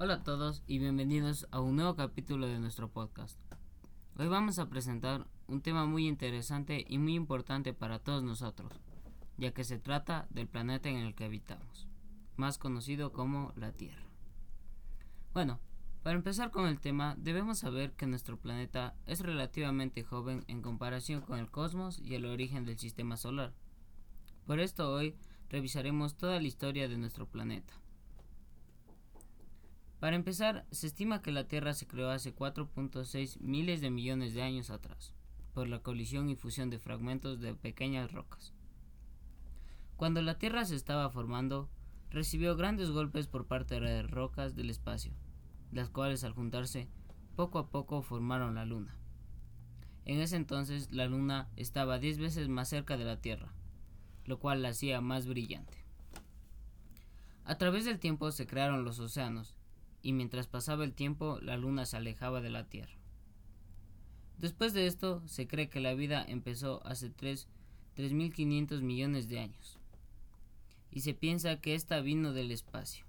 Hola a todos y bienvenidos a un nuevo capítulo de nuestro podcast. Hoy vamos a presentar un tema muy interesante y muy importante para todos nosotros, ya que se trata del planeta en el que habitamos, más conocido como la Tierra. Bueno, para empezar con el tema, debemos saber que nuestro planeta es relativamente joven en comparación con el cosmos y el origen del sistema solar. Por esto hoy revisaremos toda la historia de nuestro planeta. Para empezar, se estima que la Tierra se creó hace 4.6 miles de millones de años atrás, por la colisión y fusión de fragmentos de pequeñas rocas. Cuando la Tierra se estaba formando, recibió grandes golpes por parte de rocas del espacio, las cuales al juntarse, poco a poco formaron la Luna. En ese entonces la Luna estaba 10 veces más cerca de la Tierra, lo cual la hacía más brillante. A través del tiempo se crearon los océanos, y mientras pasaba el tiempo la luna se alejaba de la Tierra. Después de esto, se cree que la vida empezó hace 3.500 millones de años, y se piensa que ésta vino del espacio.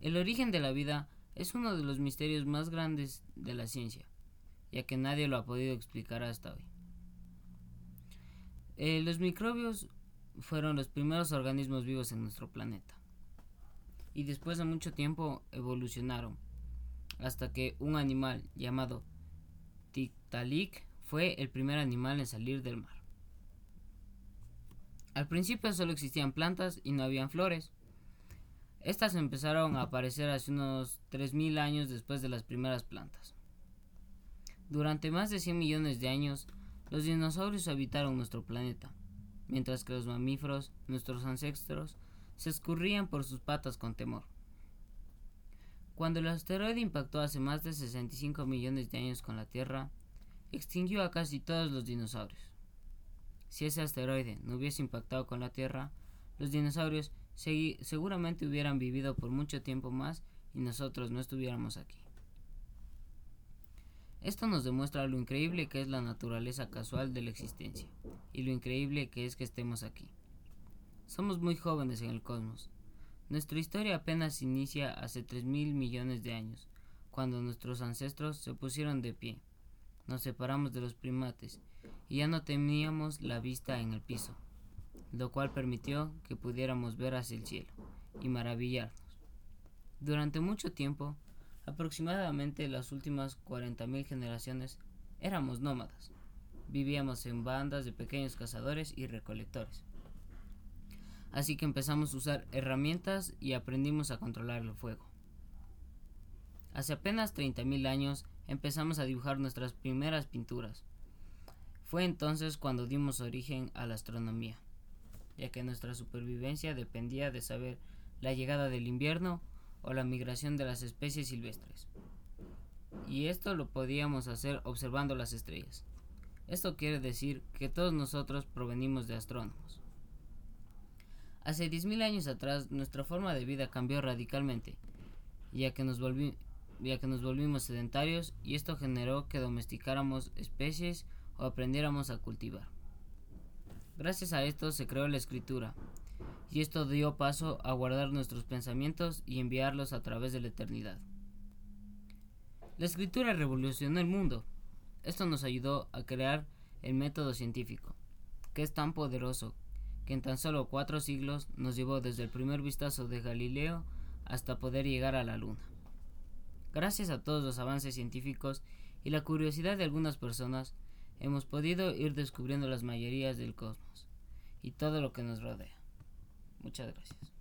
El origen de la vida es uno de los misterios más grandes de la ciencia, ya que nadie lo ha podido explicar hasta hoy. Eh, los microbios fueron los primeros organismos vivos en nuestro planeta y después de mucho tiempo evolucionaron hasta que un animal llamado Tiktaalik fue el primer animal en salir del mar. Al principio solo existían plantas y no habían flores. Estas empezaron a aparecer hace unos 3.000 años después de las primeras plantas. Durante más de 100 millones de años, los dinosaurios habitaron nuestro planeta, mientras que los mamíferos, nuestros ancestros, se escurrían por sus patas con temor. Cuando el asteroide impactó hace más de 65 millones de años con la Tierra, extinguió a casi todos los dinosaurios. Si ese asteroide no hubiese impactado con la Tierra, los dinosaurios seguramente hubieran vivido por mucho tiempo más y nosotros no estuviéramos aquí. Esto nos demuestra lo increíble que es la naturaleza casual de la existencia y lo increíble que es que estemos aquí. Somos muy jóvenes en el cosmos. Nuestra historia apenas inicia hace tres mil millones de años, cuando nuestros ancestros se pusieron de pie. Nos separamos de los primates y ya no teníamos la vista en el piso, lo cual permitió que pudiéramos ver hacia el cielo y maravillarnos. Durante mucho tiempo, aproximadamente las últimas 40.000 generaciones, éramos nómadas. Vivíamos en bandas de pequeños cazadores y recolectores. Así que empezamos a usar herramientas y aprendimos a controlar el fuego. Hace apenas 30.000 años empezamos a dibujar nuestras primeras pinturas. Fue entonces cuando dimos origen a la astronomía, ya que nuestra supervivencia dependía de saber la llegada del invierno o la migración de las especies silvestres. Y esto lo podíamos hacer observando las estrellas. Esto quiere decir que todos nosotros provenimos de astrónomos. Hace 10.000 años atrás nuestra forma de vida cambió radicalmente, ya que, nos ya que nos volvimos sedentarios y esto generó que domesticáramos especies o aprendiéramos a cultivar. Gracias a esto se creó la escritura, y esto dio paso a guardar nuestros pensamientos y enviarlos a través de la eternidad. La escritura revolucionó el mundo. Esto nos ayudó a crear el método científico, que es tan poderoso que en tan solo cuatro siglos nos llevó desde el primer vistazo de Galileo hasta poder llegar a la Luna. Gracias a todos los avances científicos y la curiosidad de algunas personas, hemos podido ir descubriendo las mayorías del cosmos y todo lo que nos rodea. Muchas gracias.